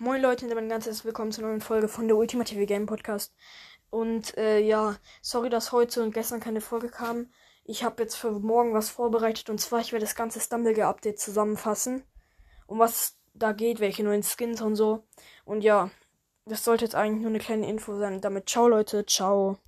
Moin Leute, und ein ganz herzlich willkommen zur neuen Folge von der Ultimative Game Podcast. Und äh, ja, sorry, dass heute und gestern keine Folge kam. Ich habe jetzt für morgen was vorbereitet und zwar ich werde das ganze Stumblegate Update zusammenfassen. Um was da geht, welche neuen Skins und so. Und ja, das sollte jetzt eigentlich nur eine kleine Info sein. Damit ciao Leute, ciao.